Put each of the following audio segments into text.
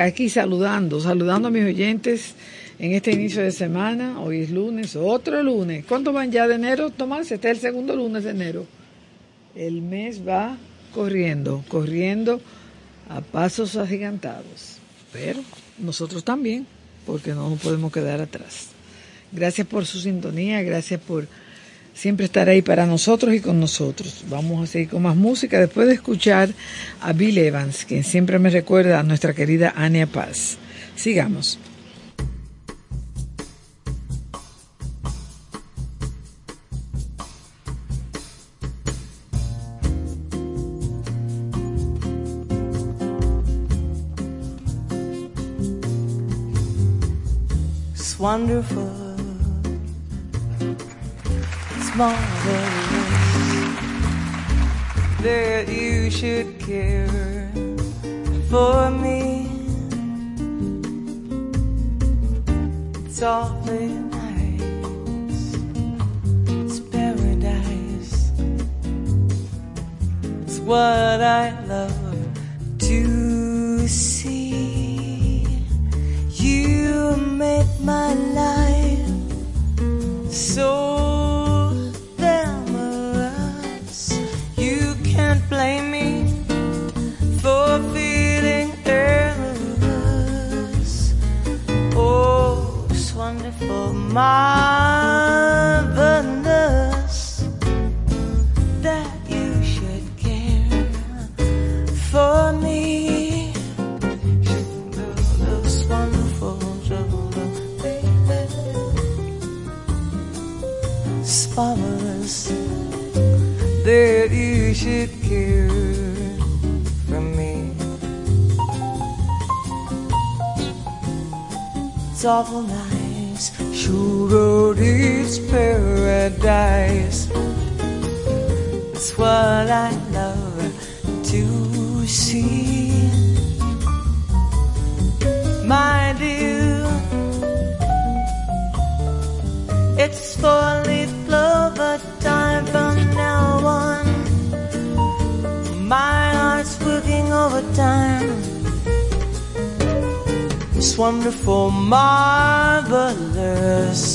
Aquí, saludando, saludando a mis oyentes en este inicio de semana. Hoy es lunes, otro lunes. ¿Cuánto van ya de enero, Tomás? Este es el segundo lunes de enero. El mes va corriendo, corriendo a pasos agigantados. Pero nosotros también, porque no nos podemos quedar atrás. Gracias por su sintonía, gracias por siempre estar ahí para nosotros y con nosotros. Vamos a seguir con más música después de escuchar a Bill Evans, quien siempre me recuerda a nuestra querida Ania Paz. Sigamos. wonderful marvelous that you should care for me. It's awfully nice. It's paradise. It's what I love to see. You make my life marvelous that you should care for me. This wonderful. It's marvelous that you should care for me. It's awful nice who wrote its paradise? It's what I love to see. My dear, it's four leaf clover time from now on. My heart's working overtime. It's wonderful, marvelous precious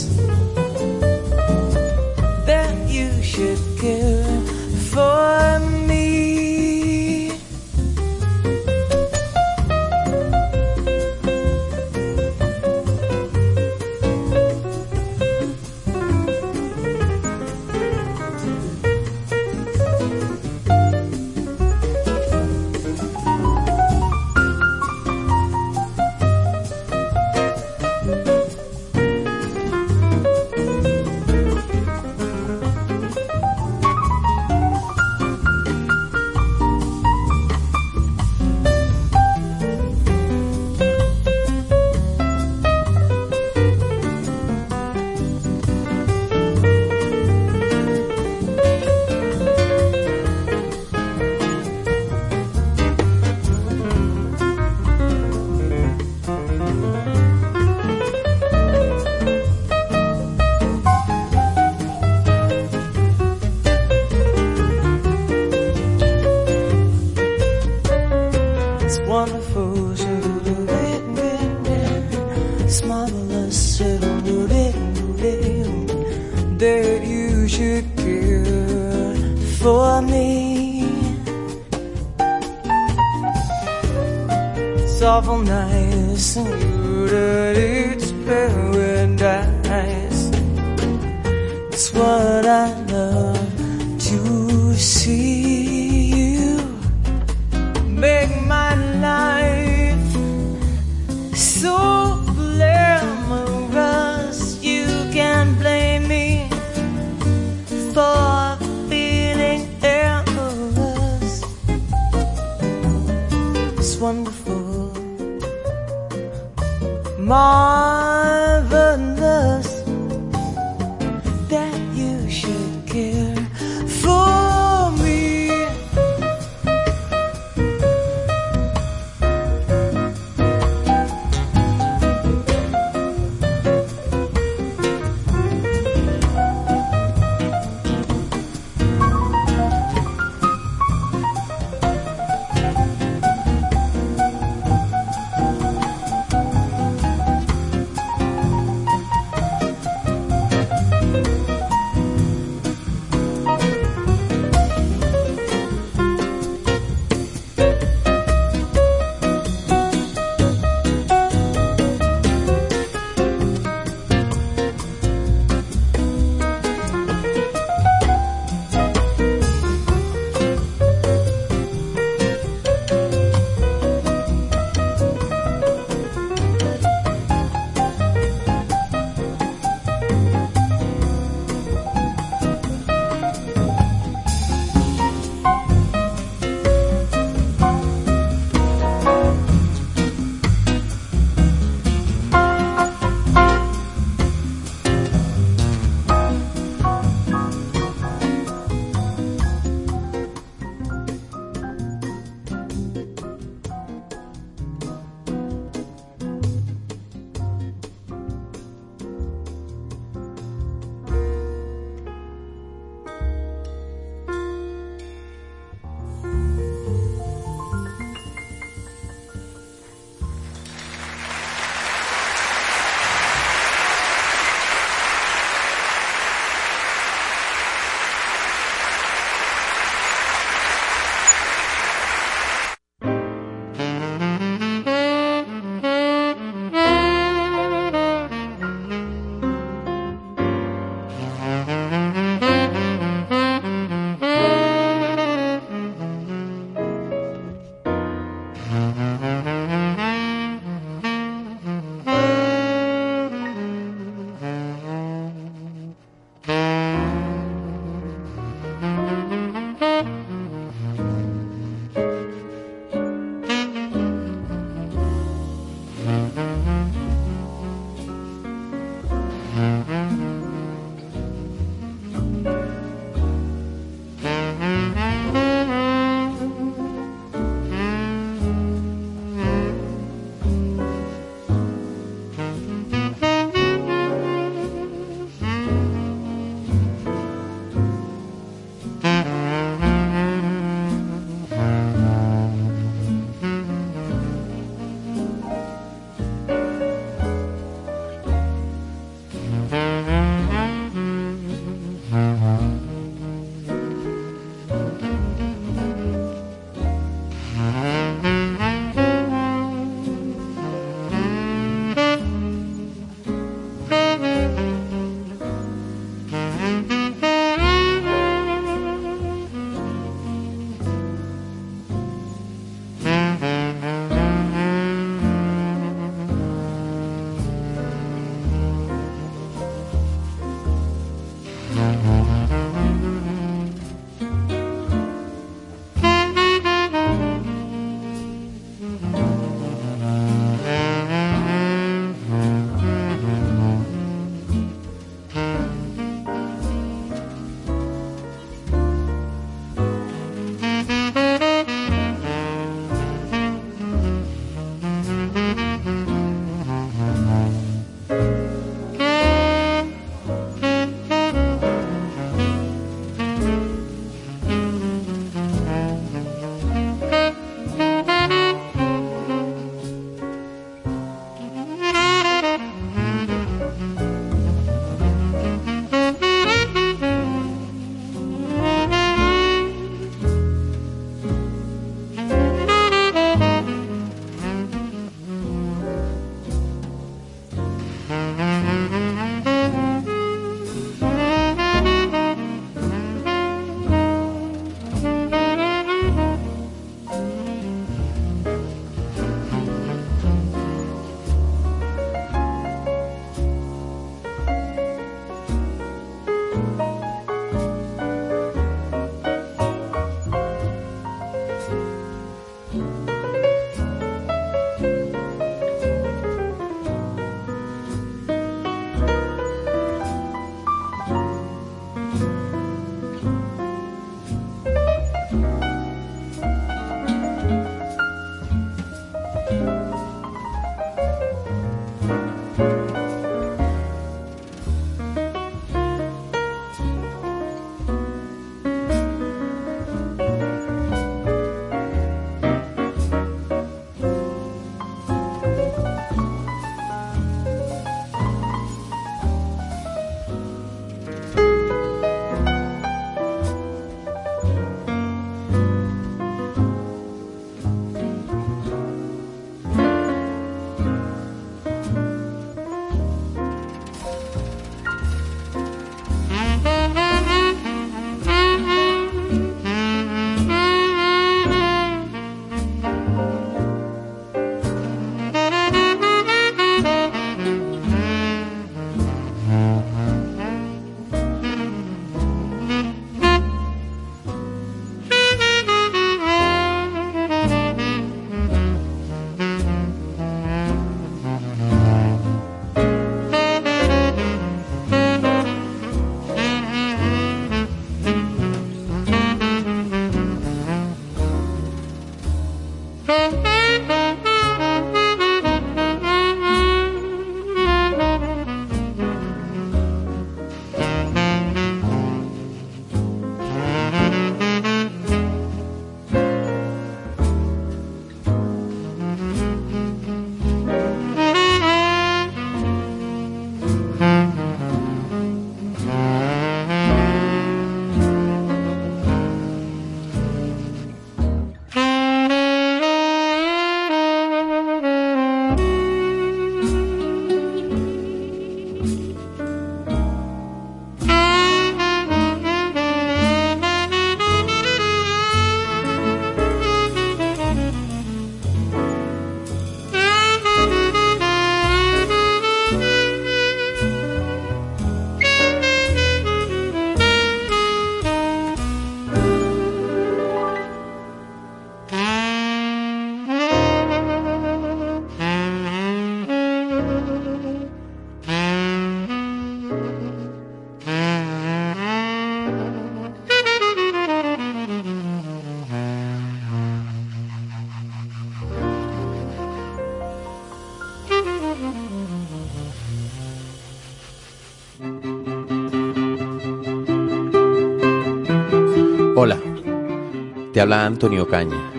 Te habla Antonio Caña,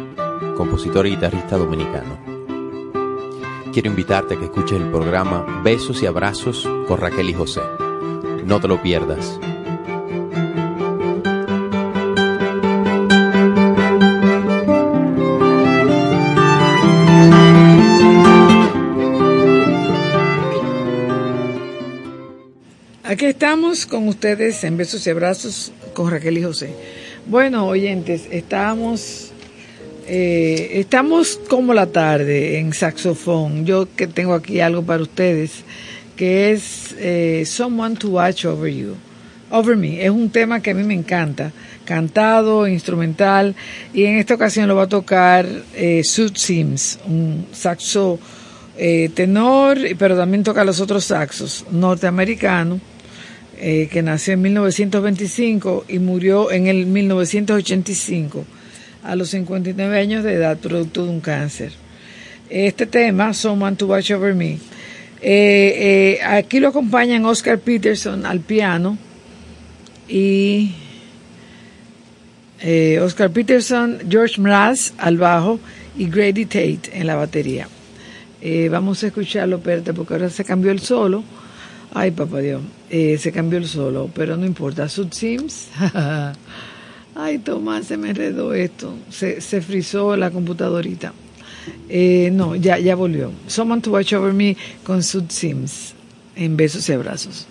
compositor y guitarrista dominicano. Quiero invitarte a que escuches el programa Besos y Abrazos con Raquel y José. No te lo pierdas. Aquí estamos con ustedes en Besos y Abrazos con Raquel y José. Bueno, oyentes, estamos, eh, estamos como la tarde en saxofón. Yo que tengo aquí algo para ustedes, que es eh, Someone to Watch Over You. Over Me. Es un tema que a mí me encanta. Cantado, instrumental. Y en esta ocasión lo va a tocar eh, Sud Sims, un saxo eh, tenor, pero también toca los otros saxos, norteamericano eh, que nació en 1925 y murió en el 1985 a los 59 años de edad producto de un cáncer. Este tema, Someone to Watch Over Me, eh, eh, aquí lo acompañan Oscar Peterson al piano y Oscar Peterson, George Mraz al bajo y Grady Tate en la batería. vamos a escucharlo, espérate, porque ahora se cambió el solo. Ay, papá Dios. Eh, se cambió el solo, pero no importa. Sud Sims. Ay, Tomás, se me enredó esto. Se, se frizó la computadorita. Eh, no, ya, ya volvió. Someone to Watch Over Me con Sud Sims. En besos y abrazos.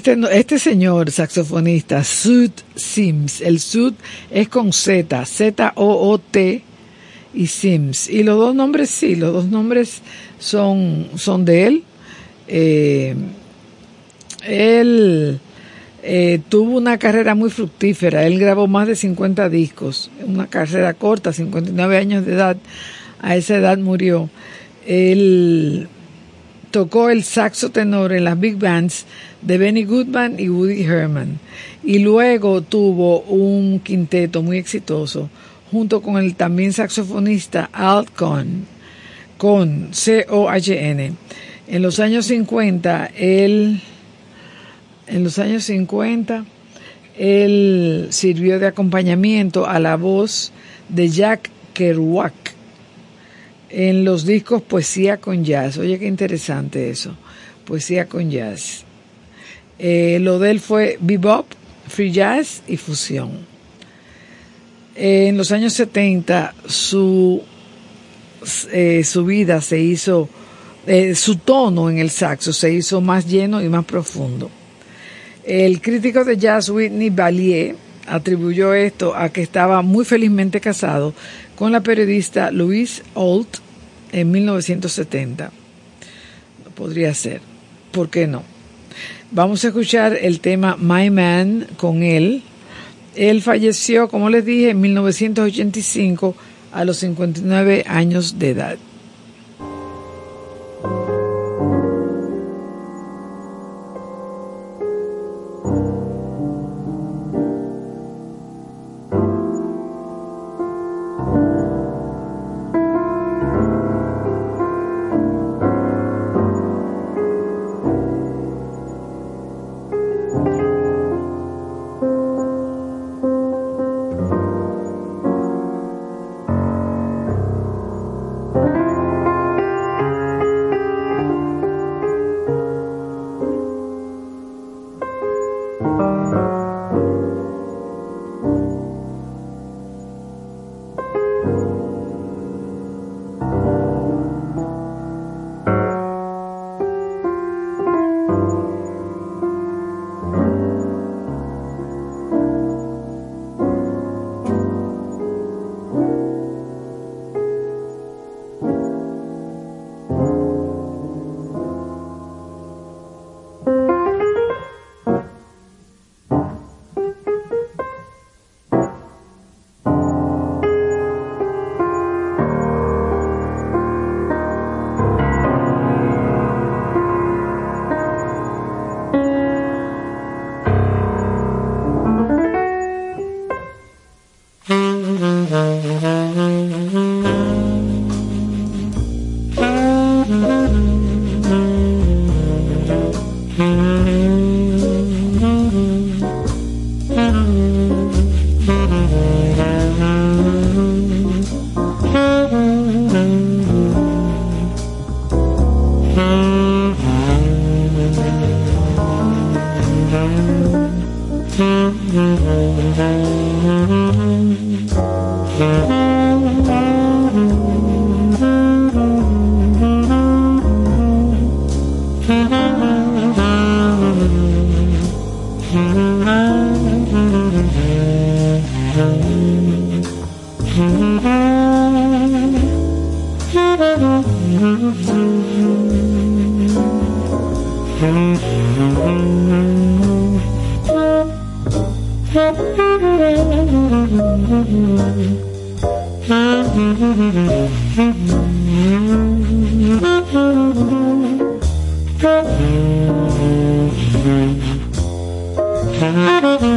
Este, este señor saxofonista, Sud Sims, el Sud es con Z, Z-O-O-T y Sims. Y los dos nombres sí, los dos nombres son, son de él. Eh, él eh, tuvo una carrera muy fructífera, él grabó más de 50 discos, una carrera corta, 59 años de edad, a esa edad murió. Él tocó el saxo tenor en las big bands de Benny Goodman y Woody Herman y luego tuvo un quinteto muy exitoso junto con el también saxofonista Al Cohn, con C-O-H-N. En los años 50, él, en los años 50, él sirvió de acompañamiento a la voz de Jack Kerouac en los discos Poesía con Jazz. Oye, qué interesante eso. Poesía con Jazz. Eh, lo de él fue bebop, free jazz y fusión. Eh, en los años 70 su, eh, su vida se hizo, su tono en el saxo se hizo más lleno y más profundo. El crítico de jazz Whitney Valier atribuyó esto a que estaba muy felizmente casado con la periodista Louise Holt en 1970. Podría ser, ¿por qué no? Vamos a escuchar el tema My Man con él. Él falleció, como les dije, en 1985 a los 59 años de edad.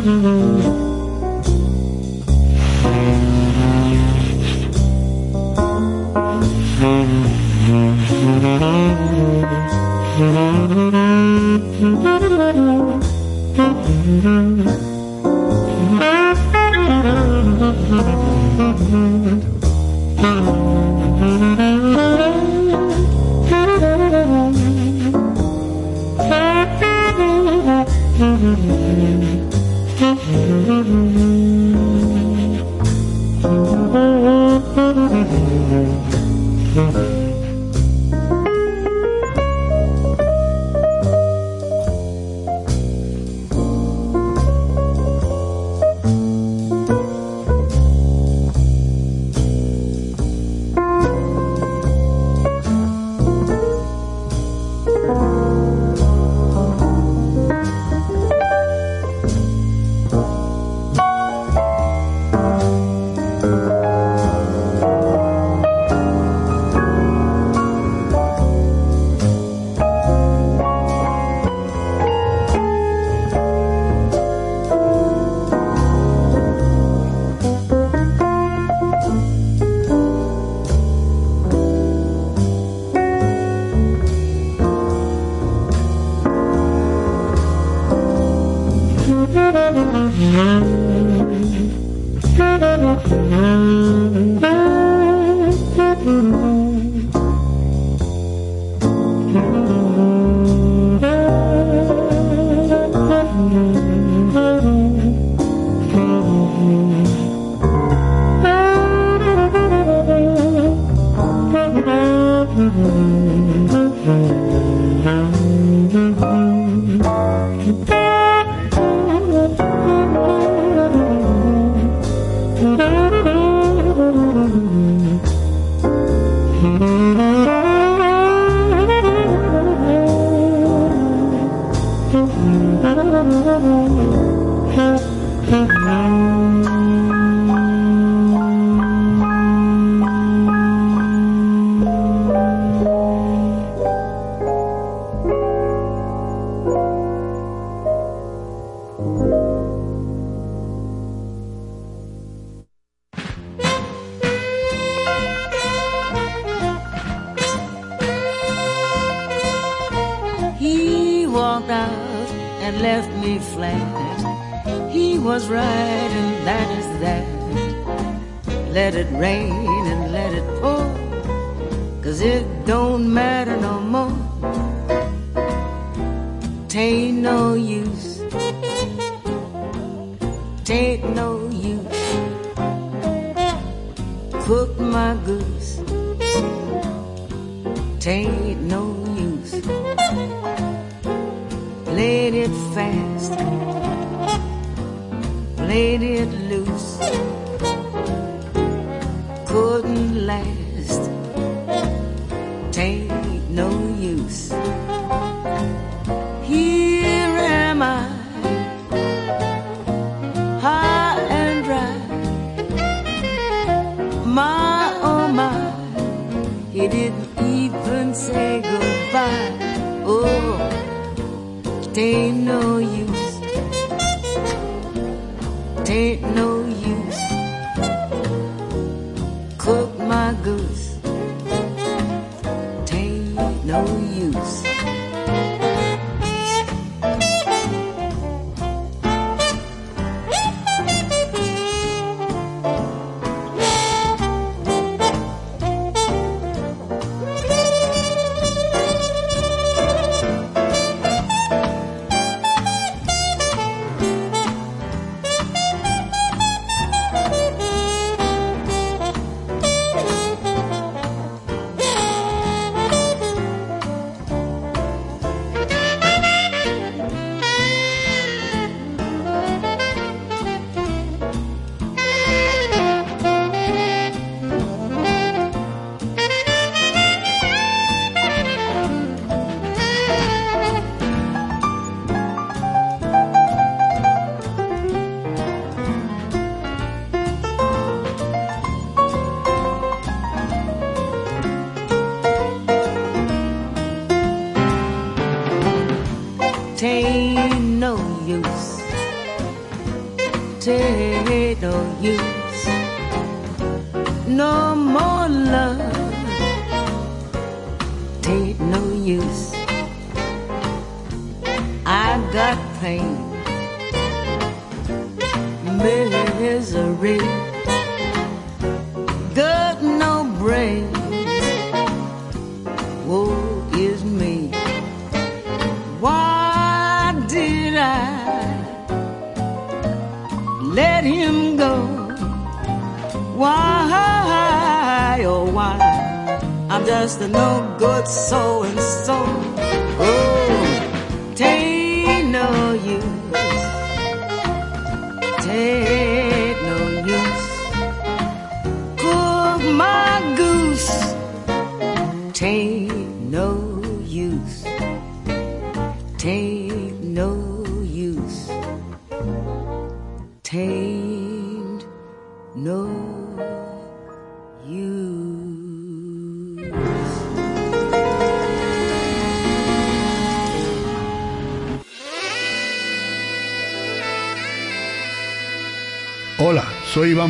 Mm-hmm. made it loose. Couldn't last. Tain't no use. Here am I, high and dry. My oh my, he didn't even say goodbye. Oh, tain't no use. Soy Iván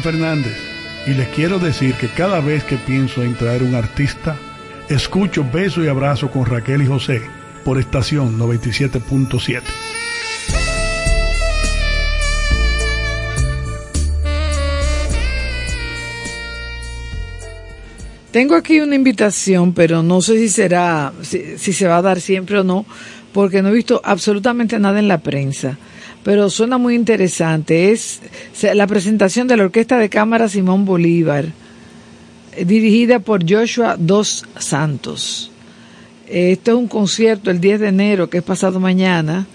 Fernández y les quiero decir que cada vez que pienso en traer un artista, escucho Beso y Abrazo con Raquel y José por estación 97.7. Tengo aquí una invitación, pero no sé si será, si, si, se va a dar siempre o no, porque no he visto absolutamente nada en la prensa pero suena muy interesante. Es la presentación de la Orquesta de Cámara Simón Bolívar dirigida por Joshua Dos Santos. Este es un concierto el 10 de enero, que es pasado mañana,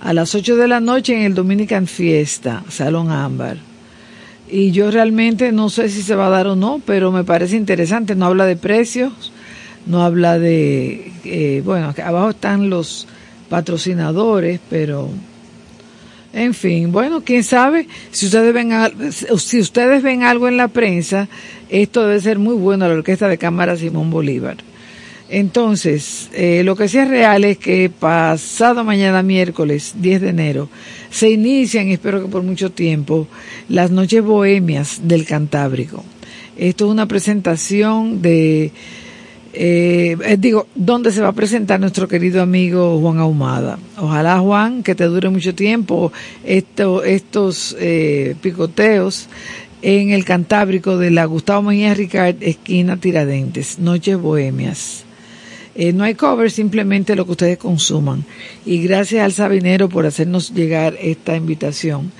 a las 8 de la noche en el Dominican Fiesta, Salón Ámbar. Y yo realmente no sé si se va a dar o no, pero me parece interesante. No habla de precios, no habla de... Eh, bueno, abajo están los patrocinadores, pero en fin, bueno, quién sabe, si ustedes ven si ustedes ven algo en la prensa, esto debe ser muy bueno a la Orquesta de Cámara Simón Bolívar. Entonces, eh, lo que sí es real es que pasado mañana miércoles 10 de enero se inician, espero que por mucho tiempo, las noches bohemias del Cantábrico. Esto es una presentación de eh, eh, digo, ¿dónde se va a presentar nuestro querido amigo Juan Ahumada? Ojalá, Juan, que te dure mucho tiempo esto, estos eh, picoteos en el Cantábrico de la Gustavo Mejía Ricard, esquina Tiradentes, Noches Bohemias. Eh, no hay cover, simplemente lo que ustedes consuman. Y gracias al Sabinero por hacernos llegar esta invitación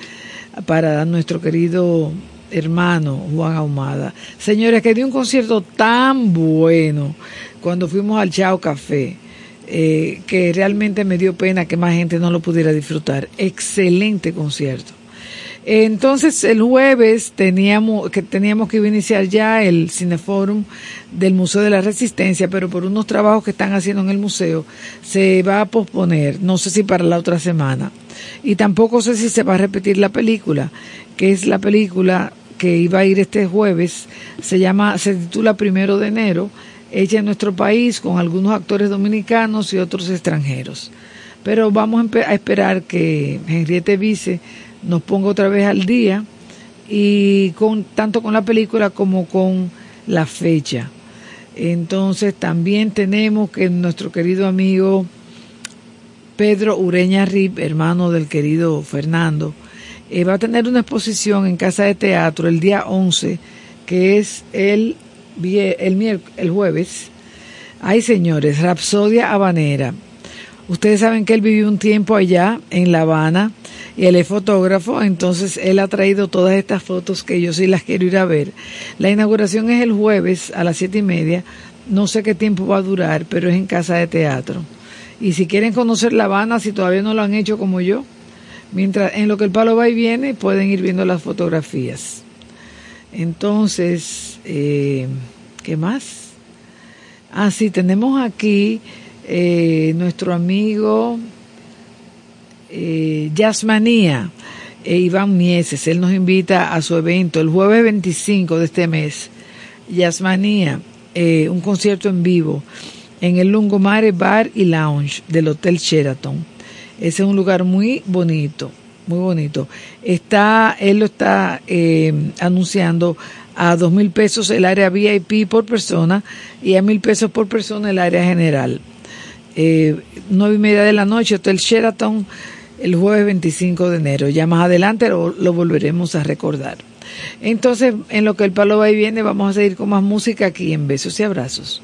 para nuestro querido hermano Juan Ahumada. Señores, que dio un concierto tan bueno cuando fuimos al Chao Café, eh, que realmente me dio pena que más gente no lo pudiera disfrutar. Excelente concierto. Entonces el jueves teníamos que teníamos que iniciar ya el Cineforum del Museo de la Resistencia, pero por unos trabajos que están haciendo en el museo se va a posponer, no sé si para la otra semana. Y tampoco sé si se va a repetir la película, que es la película que iba a ir este jueves, se llama, se titula Primero de enero, hecha en nuestro país con algunos actores dominicanos y otros extranjeros. Pero vamos a esperar que Henriette Vice nos ponga otra vez al día y con tanto con la película como con la fecha. Entonces también tenemos que nuestro querido amigo Pedro Ureña Rip, hermano del querido Fernando, eh, va a tener una exposición en Casa de Teatro el día 11, que es el, el, el jueves. Ay, señores, Rapsodia Habanera. Ustedes saben que él vivió un tiempo allá en La Habana y él es fotógrafo, entonces él ha traído todas estas fotos que yo sí las quiero ir a ver. La inauguración es el jueves a las siete y media. No sé qué tiempo va a durar, pero es en Casa de Teatro. Y si quieren conocer La Habana, si todavía no lo han hecho como yo, Mientras en lo que el palo va y viene, pueden ir viendo las fotografías. Entonces, eh, ¿qué más? Ah, sí, tenemos aquí eh, nuestro amigo eh, eh, Iván Mieses. Él nos invita a su evento el jueves 25 de este mes. Yasmanía, eh, un concierto en vivo en el Lungomare Bar y Lounge del Hotel Sheraton ese es un lugar muy bonito, muy bonito. Está, él lo está eh, anunciando a dos mil pesos el área VIP por persona y a mil pesos por persona el área general. Eh, nueve y media de la noche, Hotel Sheraton, el jueves 25 de enero. Ya más adelante lo, lo, volveremos a recordar. Entonces, en lo que el palo va y viene, vamos a seguir con más música aquí en Besos y Abrazos.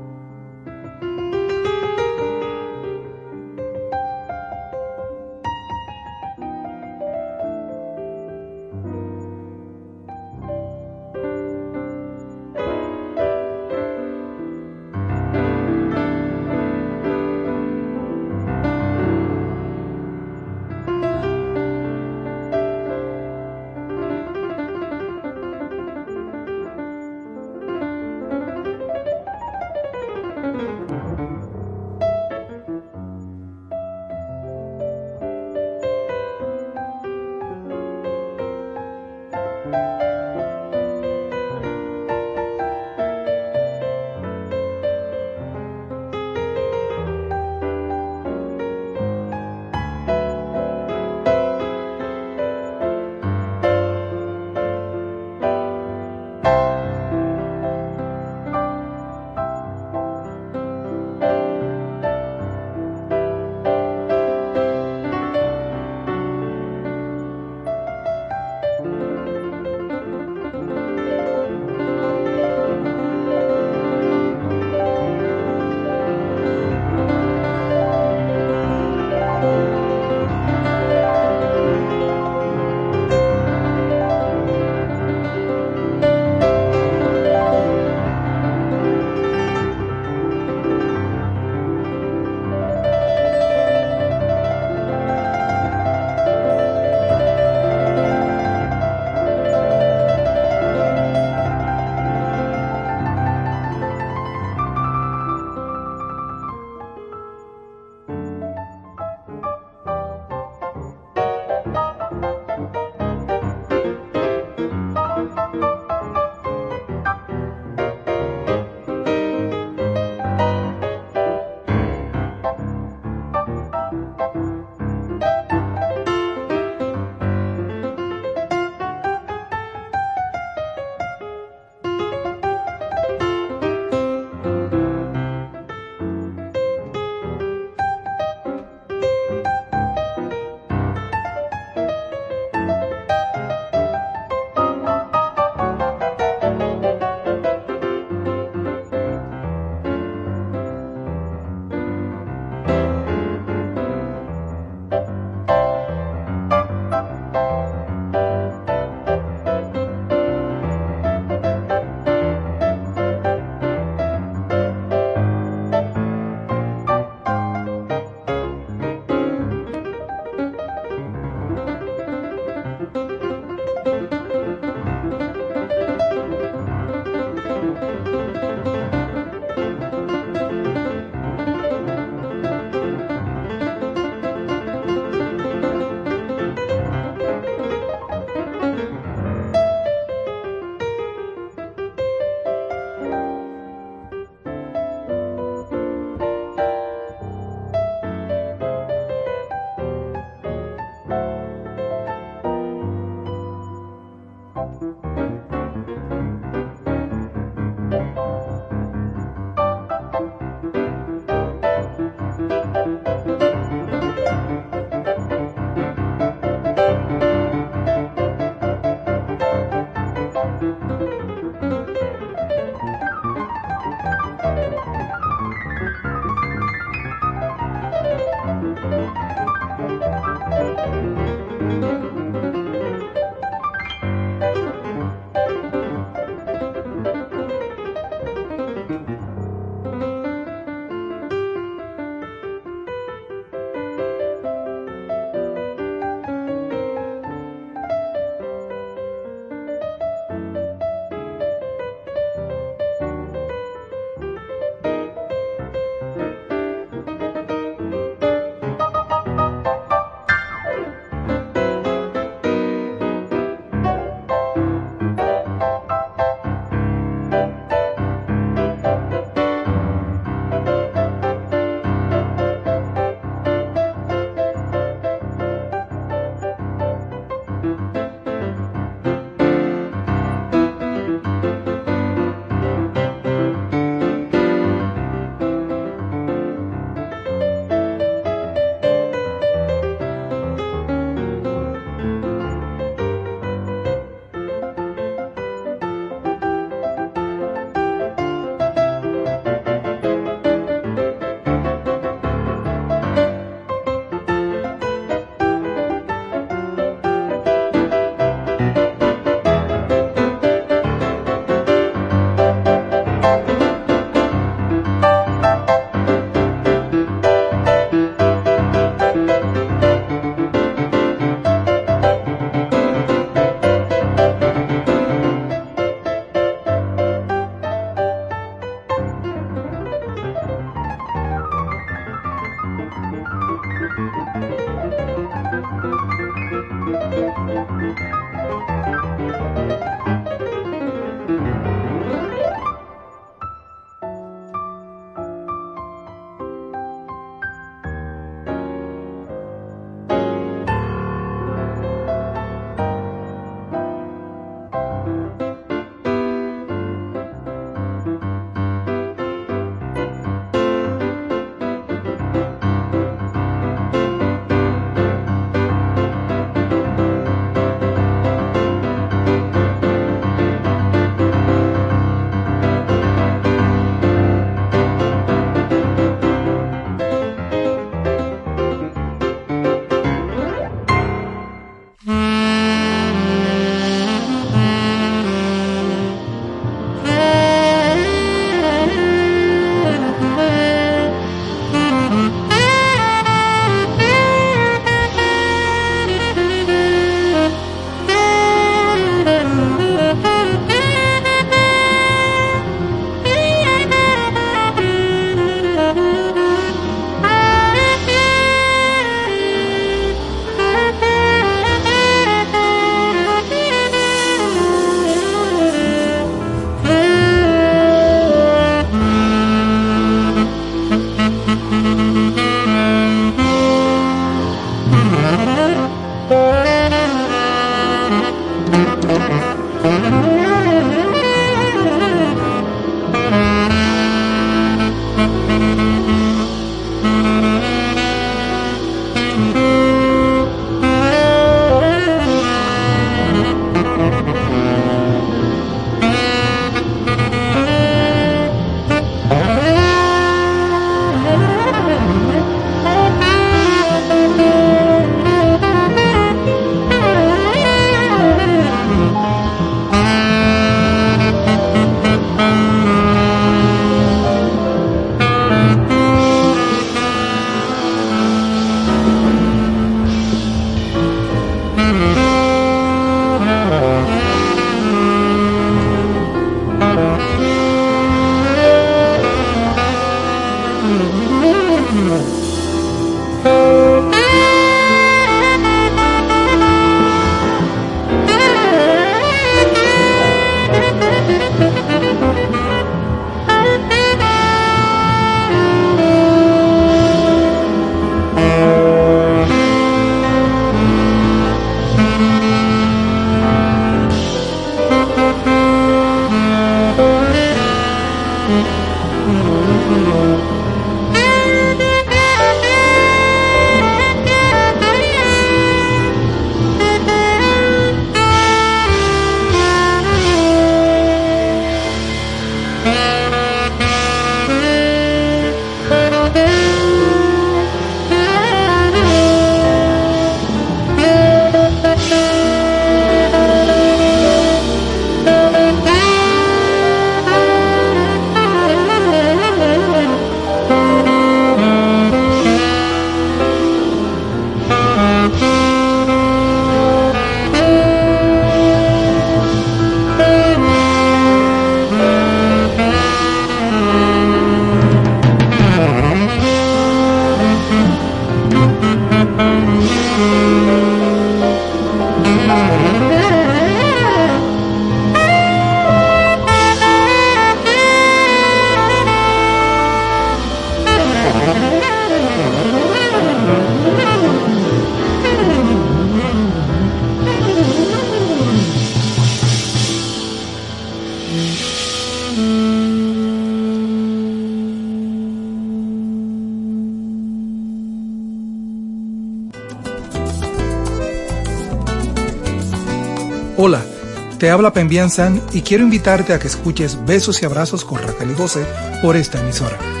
habla Pembian San y quiero invitarte a que escuches Besos y Abrazos con Raquel y por esta emisora.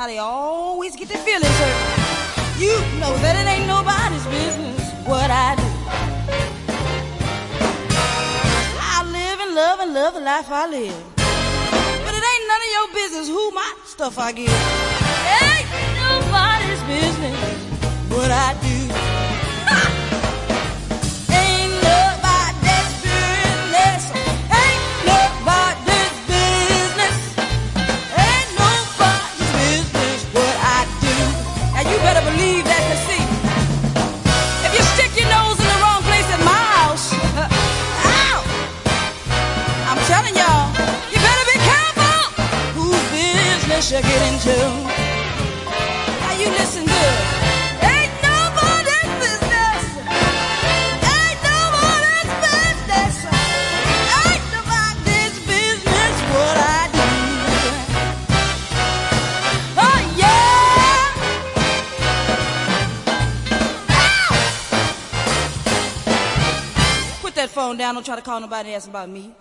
how they always get their feelings hurt. You know that it ain't nobody's business what I do. I live and love and love the life I live. But it ain't none of your business who my stuff I give. To call nobody and ask about me.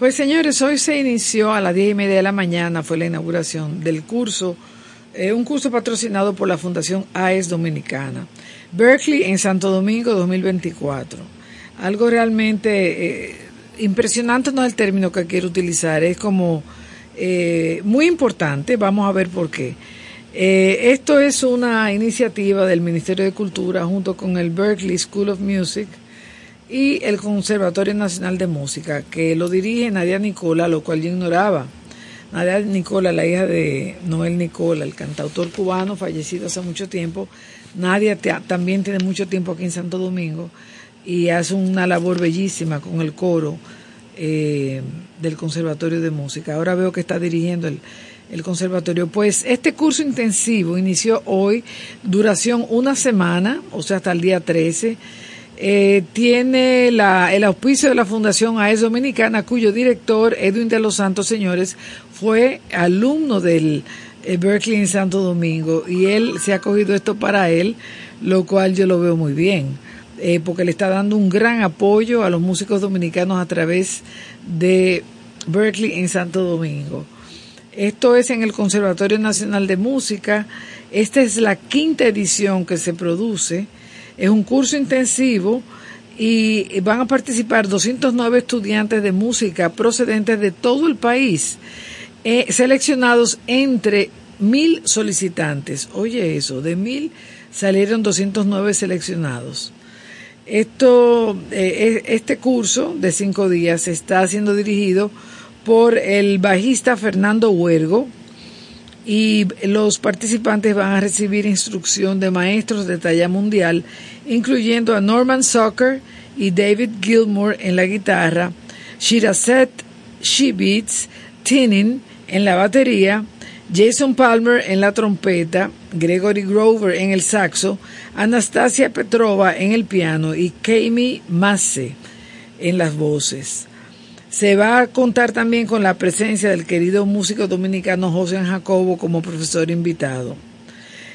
Pues señores, hoy se inició a las diez y media de la mañana, fue la inauguración del curso, eh, un curso patrocinado por la Fundación AES Dominicana. Berkeley en Santo Domingo 2024. Algo realmente eh, impresionante no es el término que quiero utilizar, es como eh, muy importante, vamos a ver por qué. Eh, esto es una iniciativa del Ministerio de Cultura junto con el Berkeley School of Music y el Conservatorio Nacional de Música, que lo dirige Nadia Nicola, lo cual yo ignoraba. Nadia Nicola, la hija de Noel Nicola, el cantautor cubano fallecido hace mucho tiempo. Nadia también tiene mucho tiempo aquí en Santo Domingo y hace una labor bellísima con el coro eh, del Conservatorio de Música. Ahora veo que está dirigiendo el, conservatorio. Pues este curso intensivo inició hoy, duración una semana, o sea, hasta el día 13. Eh, tiene la, el auspicio de la Fundación AES Dominicana, cuyo director, Edwin de los Santos Señores, fue alumno del eh, Berkeley en Santo Domingo y él se ha cogido esto para él, lo cual yo lo veo muy bien, eh, porque le está dando un gran apoyo a los músicos dominicanos a través de Berkeley en Santo Domingo. Esto es en el Conservatorio Nacional de Música. Esta es la quinta edición que se produce. Es un curso intensivo y van a participar 209 estudiantes de música procedentes de todo el país. eh, seleccionados entre mil solicitantes. Oye eso, de mil salieron 209 seleccionados. Esto, eh, este curso de cinco días está siendo dirigido por el bajista Fernando Huergo y los participantes van a recibir instrucción de maestros de talla mundial, incluyendo a Norman Soccer y David Gilmour en la guitarra, Shiraset Shibitz Tinin en la batería, Jason Palmer en la trompeta, Gregory Grover en el saxo, Anastasia Petrova en el piano y Kami Masse en las voces. Se va a contar también con la presencia del querido músico dominicano José Jacobo como profesor invitado.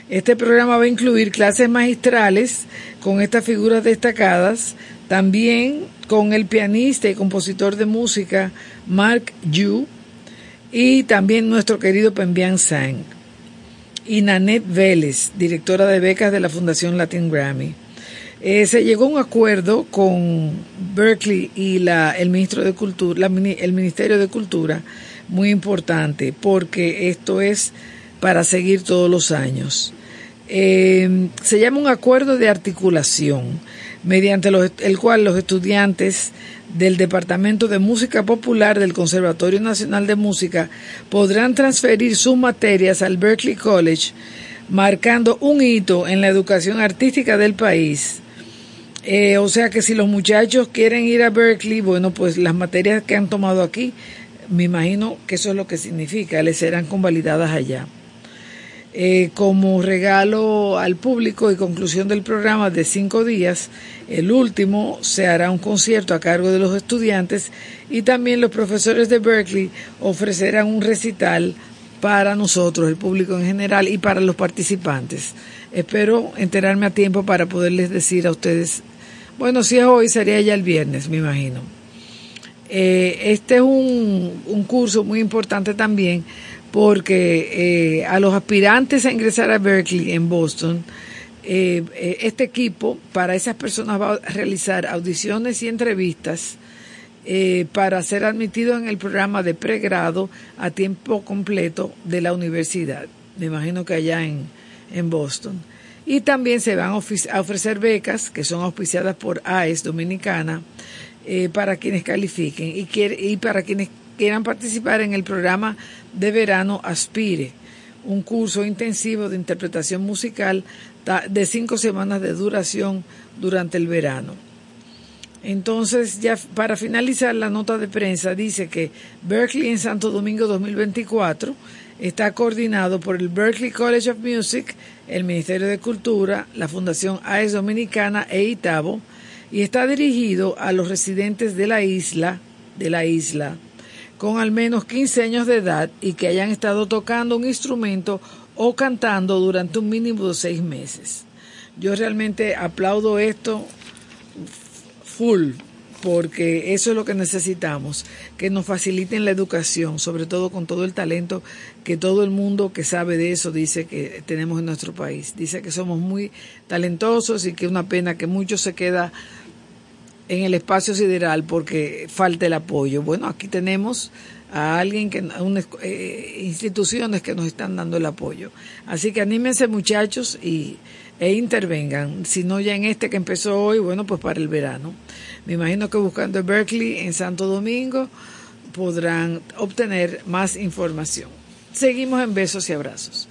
Este programa va a incluir clases magistrales con estas figuras destacadas, también con el pianista y compositor de música Mark Yu, y también nuestro querido Pembian Sang y Nanette Vélez, directora de becas de la Fundación Latin Grammy. Eh, se llegó a un acuerdo con Berkeley y la, el ministro de Cultura, el Ministerio de Cultura, muy importante, porque esto es para seguir todos los años. Eh, se llama un acuerdo de articulación, mediante el cual los estudiantes del Departamento de Música Popular del Conservatorio Nacional de Música podrán transferir sus materias al Berkeley College, marcando un hito en la educación artística del país. Eh, o sea que si los muchachos quieren ir a Berkeley, bueno, pues las materias que han tomado aquí, me imagino que eso es lo que significa, les serán convalidadas allá. Eh, como regalo al público y conclusión del programa de cinco días, el último se hará un concierto a cargo de los estudiantes y también los profesores de Berkeley ofrecerán un recital para nosotros, el público en general y para los participantes. Espero enterarme a tiempo para poderles decir a ustedes, bueno, si es hoy, sería ya el viernes, me imagino. Eh, este es un, un curso muy importante también porque eh, a los aspirantes a ingresar a Berkeley en Boston, eh, eh, este equipo para esas personas va a realizar audiciones y entrevistas para ser admitido en el programa de pregrado a tiempo completo de la universidad. Me imagino que allá en, en Boston. Y también se van a, ofrecer becas que son auspiciadas por AES Dominicana para quienes califiquen y, y para quienes quieran participar en el programa de verano Aspire, un curso intensivo de interpretación musical de cinco semanas de duración durante el verano. Entonces, ya para finalizar la nota de prensa, dice que Berkeley en Santo Domingo 2024 está coordinado por el Berkeley College of Music, el Ministerio de Cultura, la Fundación AES Dominicana e ITABO, y está dirigido a los residentes de la isla, de la isla, con al menos 15 años de edad y que hayan estado tocando un instrumento o cantando durante un mínimo de seis meses. Yo realmente aplaudo esto full porque eso es lo que necesitamos, que nos faciliten la educación, sobre todo con todo el talento que todo el mundo que sabe de eso dice que tenemos en nuestro país. Dice que somos muy talentosos y que es una pena que mucho se queda en el espacio sideral porque falta el apoyo. Bueno, aquí tenemos a alguien que a eh, instituciones que nos están dando el apoyo. Así que anímense muchachos y e intervengan, si no ya en este que empezó hoy, bueno, pues para el verano. Me imagino que buscando Berkeley en Santo Domingo podrán obtener más información. Seguimos en besos y abrazos.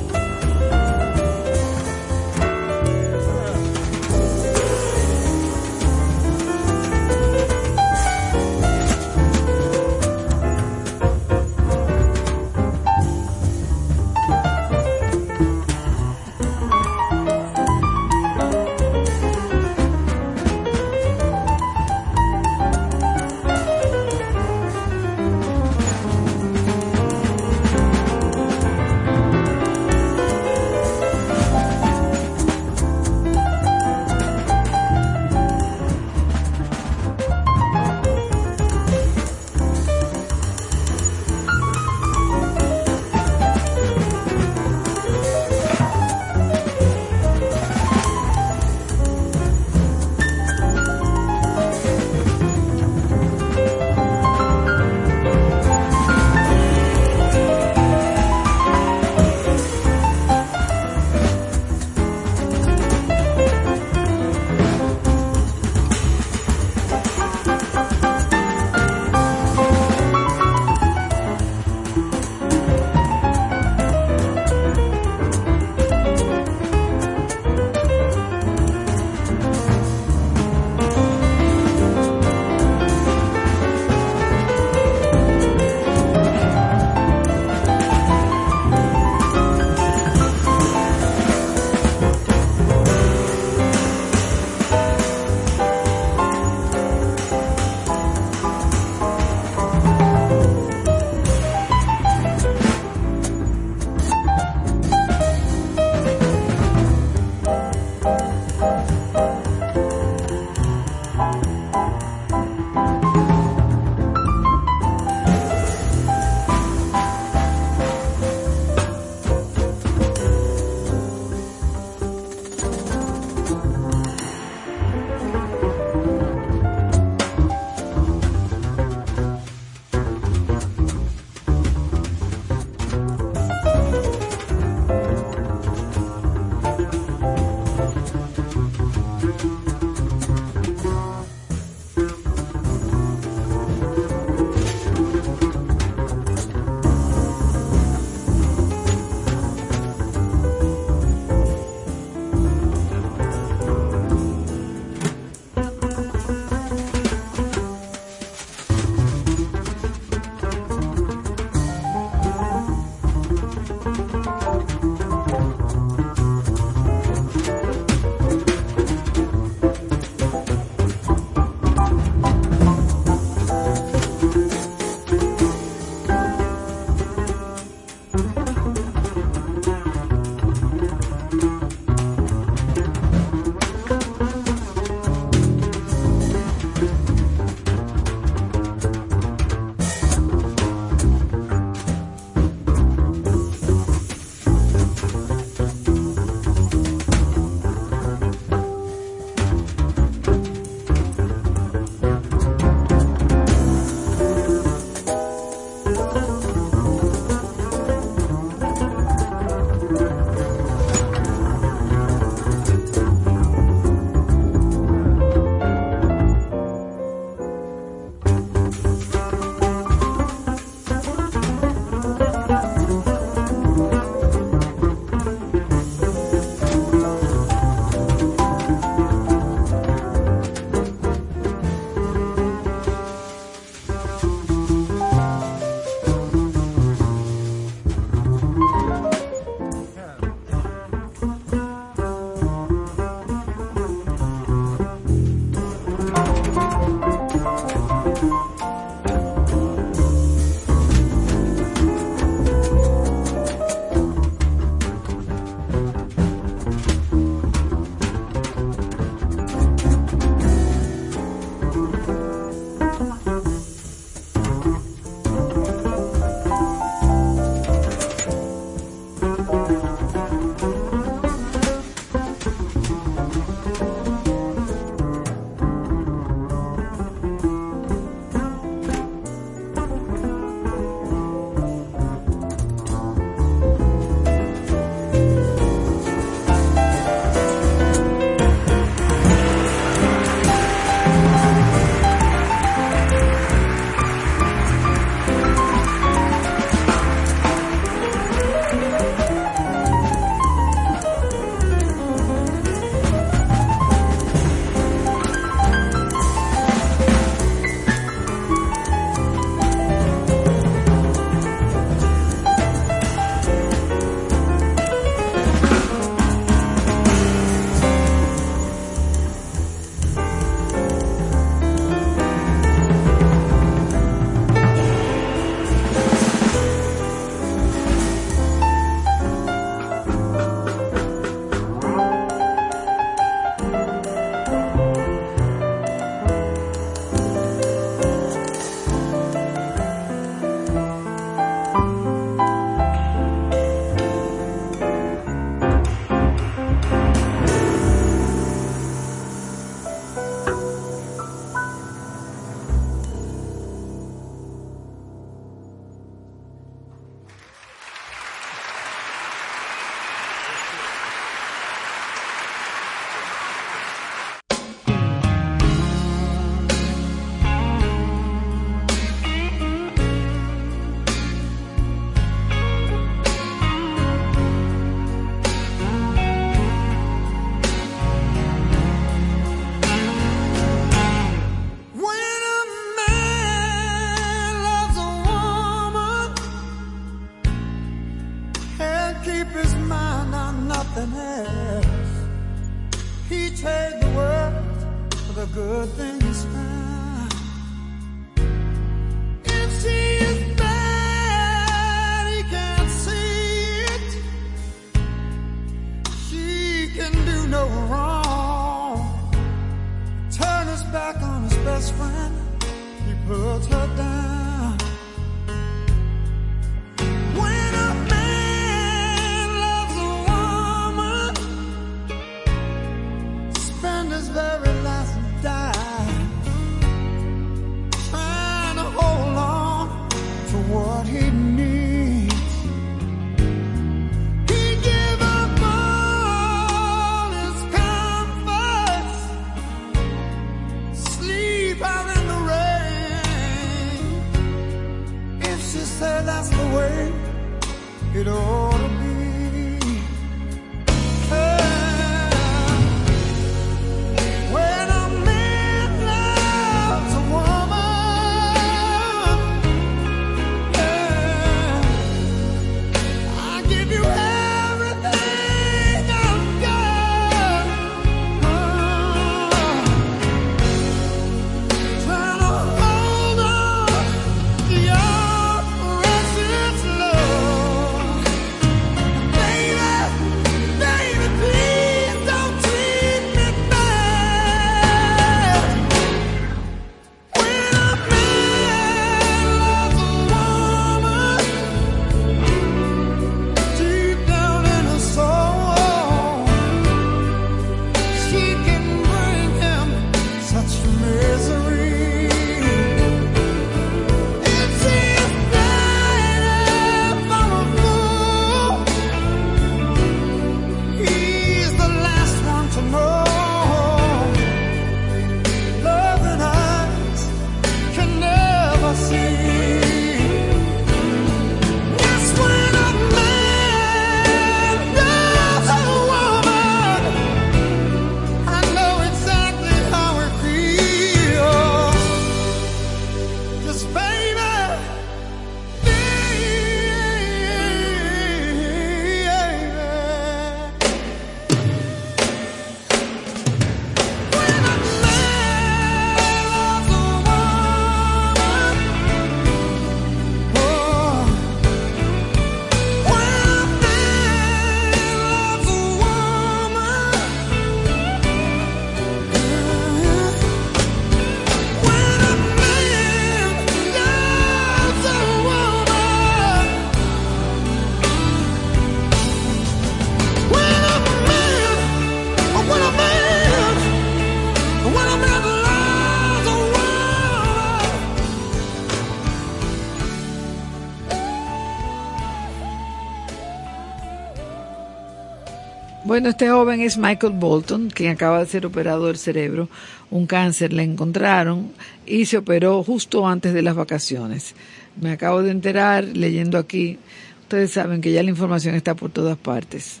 Bueno, este joven es Michael Bolton, quien acaba de ser operado del cerebro. Un cáncer le encontraron y se operó justo antes de las vacaciones. Me acabo de enterar leyendo aquí. Ustedes saben que ya la información está por todas partes.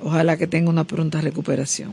Ojalá que tenga una pronta recuperación.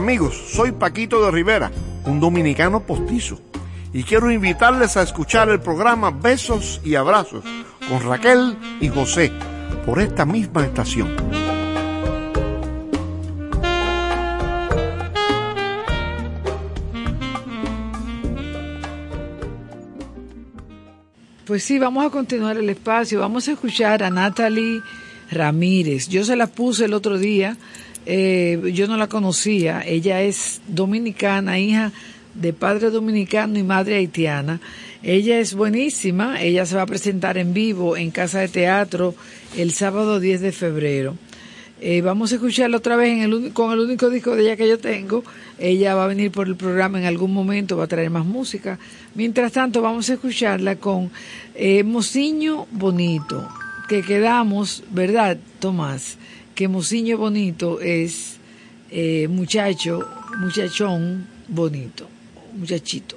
amigos, soy Paquito de Rivera, un dominicano postizo, y quiero invitarles a escuchar el programa Besos y Abrazos con Raquel y José por esta misma estación. Pues sí, vamos a continuar el espacio. Vamos a escuchar a Natalie Ramírez. Yo se la puse el otro día. Eh, yo no la conocía. Ella es dominicana, hija de padre dominicano y madre haitiana. Ella es buenísima. Ella se va a presentar en vivo en Casa de Teatro el sábado 10 de febrero. Eh, vamos a escucharla otra vez en el, con el único disco de ella que yo tengo. Ella va a venir por el programa en algún momento, va a traer más música. Mientras tanto, vamos a escucharla con eh, Mociño Bonito, que quedamos, ¿verdad, Tomás? Que Mociño Bonito es eh, muchacho, muchachón bonito, muchachito.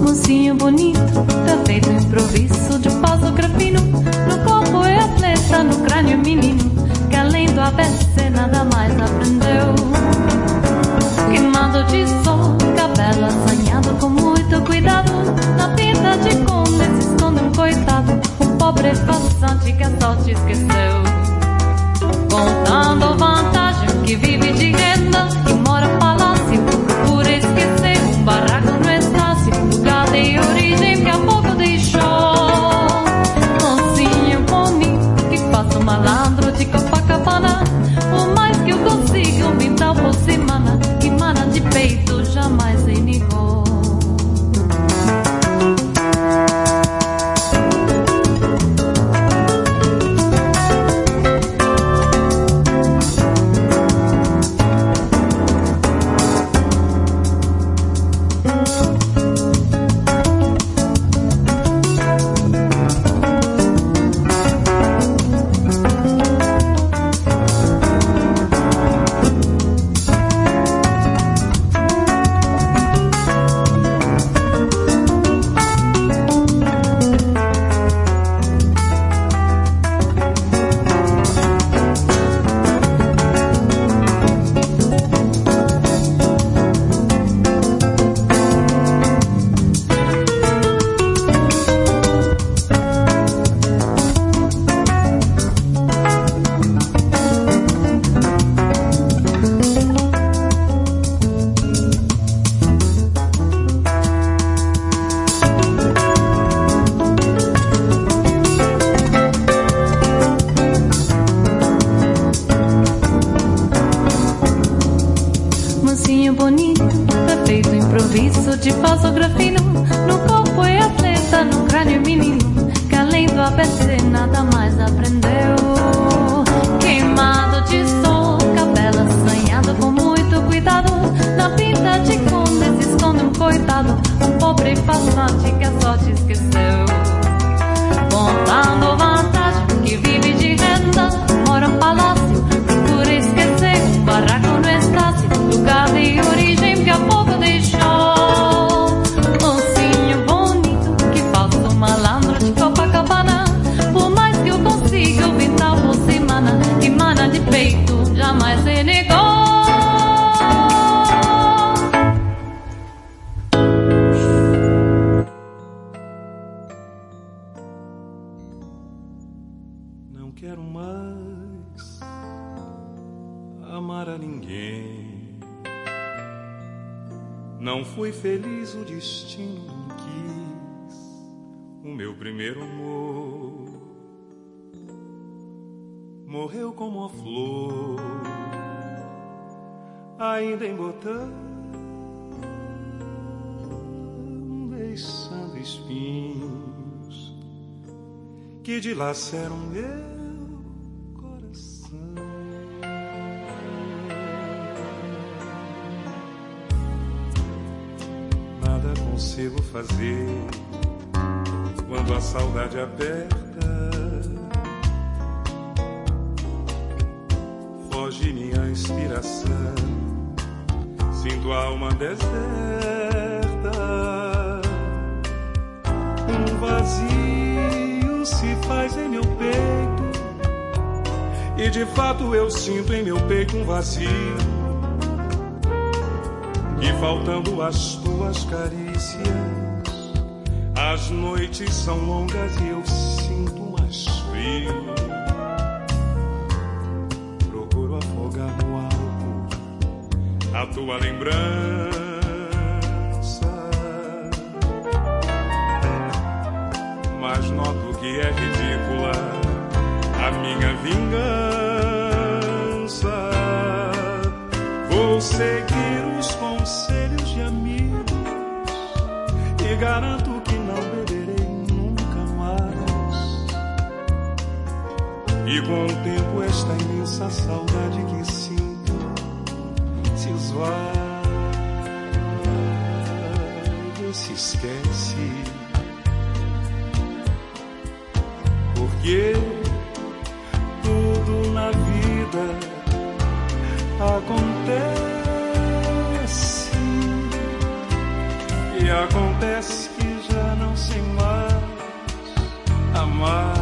Mocinho bonito, tá feito improviso de passo grafino. No corpo é atleta, no crânio menino, que além do ABC nada mais aprendeu. laceram eu tua lembrança. mas noto que é ridícula a minha vingança. Vou seguir os conselhos de amigos e garanto que não beberei nunca mais. E com o tempo esta imensa saudade que sinto esvai, se esquece. porque tudo na vida acontece e acontece que já não sei mais amar.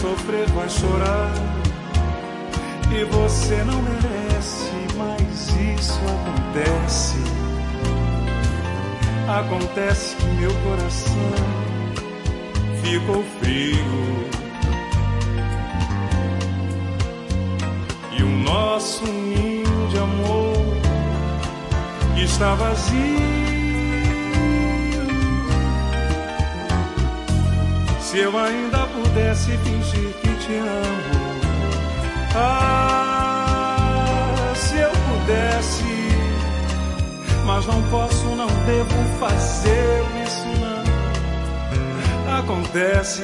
Sofrer, vai chorar e você não merece, mas isso acontece. Acontece que meu coração ficou frio e o nosso ninho de amor está vazio. Se eu ainda pudesse fingir que te amo, ah, se eu pudesse mas não posso, não devo fazer isso não. Acontece,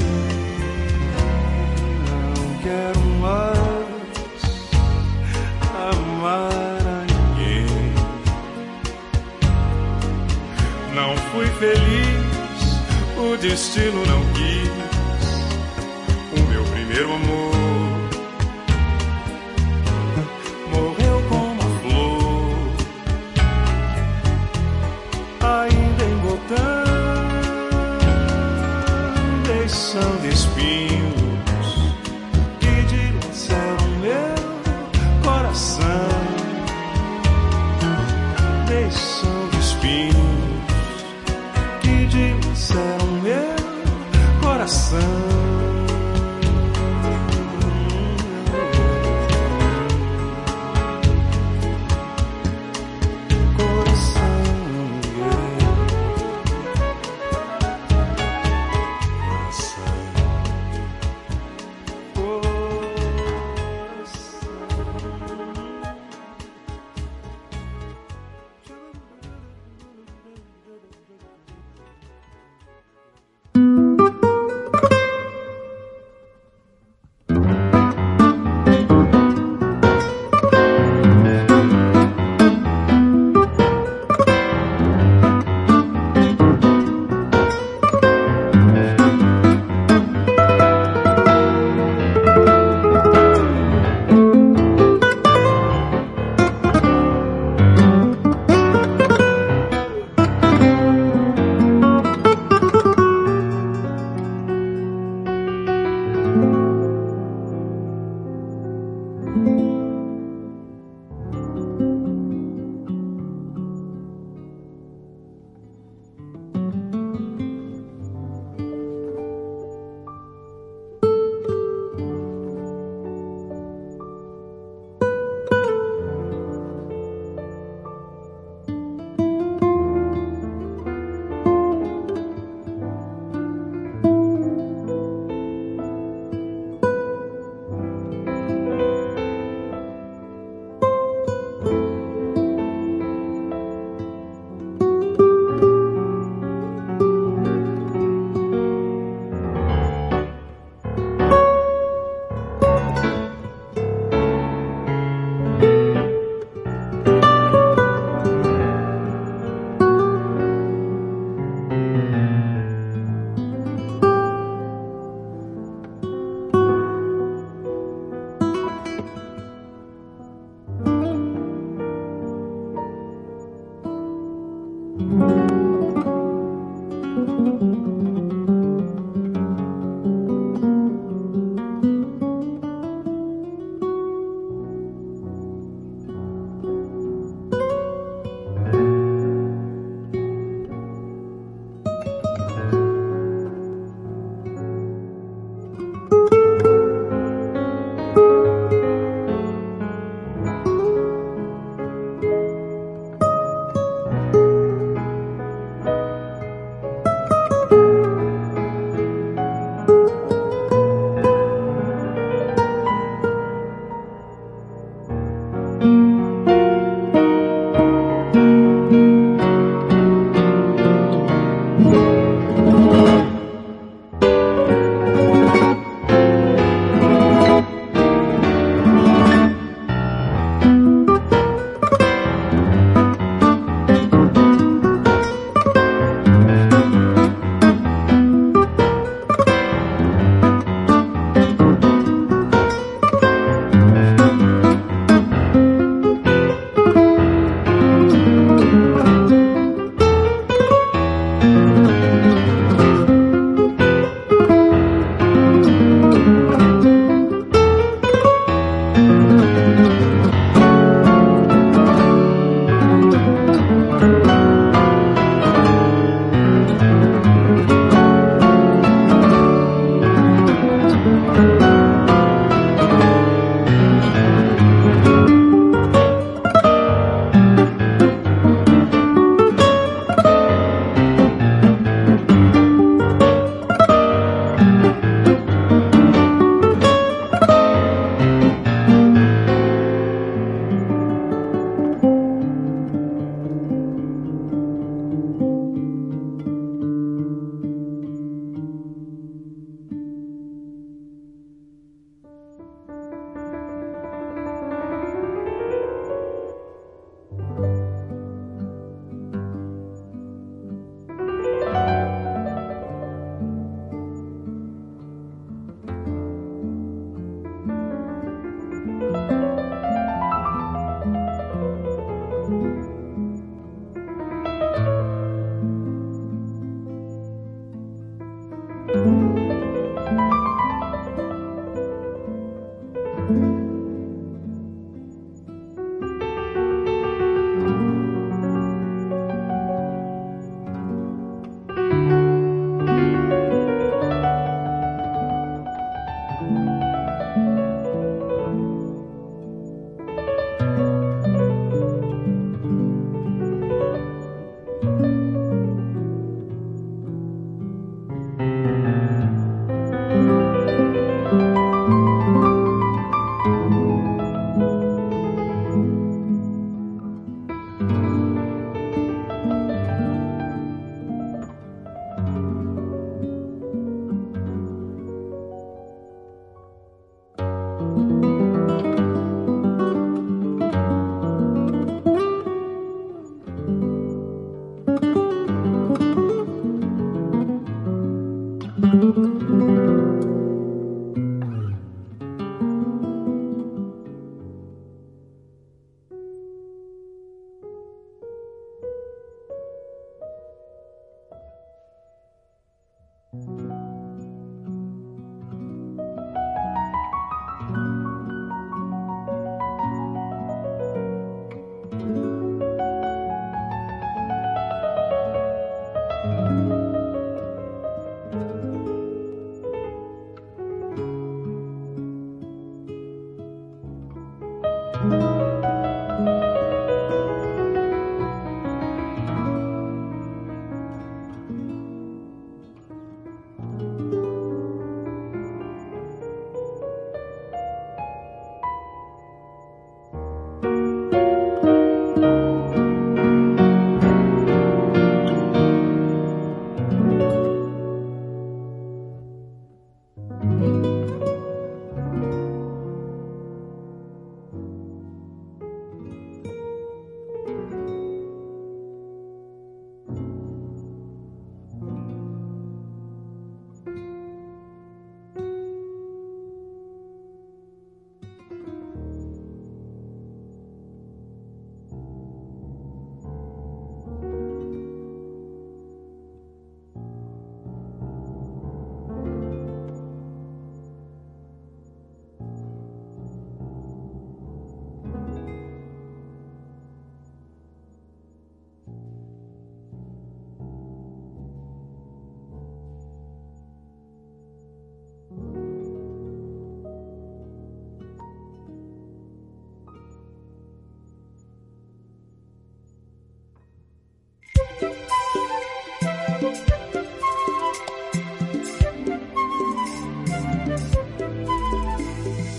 não quero mais amar a ninguém. Não fui feliz, o destino não quis первому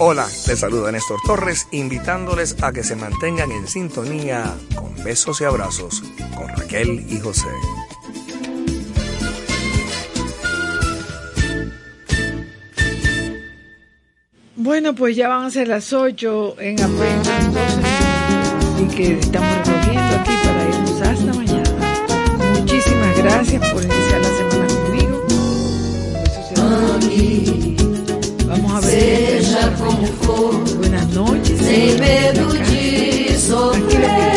Hola, les saluda Néstor Torres, invitándoles a que se mantengan en sintonía con besos y abrazos con Raquel y José. Bueno, pues ya van a ser las 8 en apenas 12 y que estamos recogiendo aquí para irnos hasta mañana. Muchísimas gracias por iniciar la semana conmigo. Vamos a ver. Seja como for, Buenas noches. sem medo de sofrer.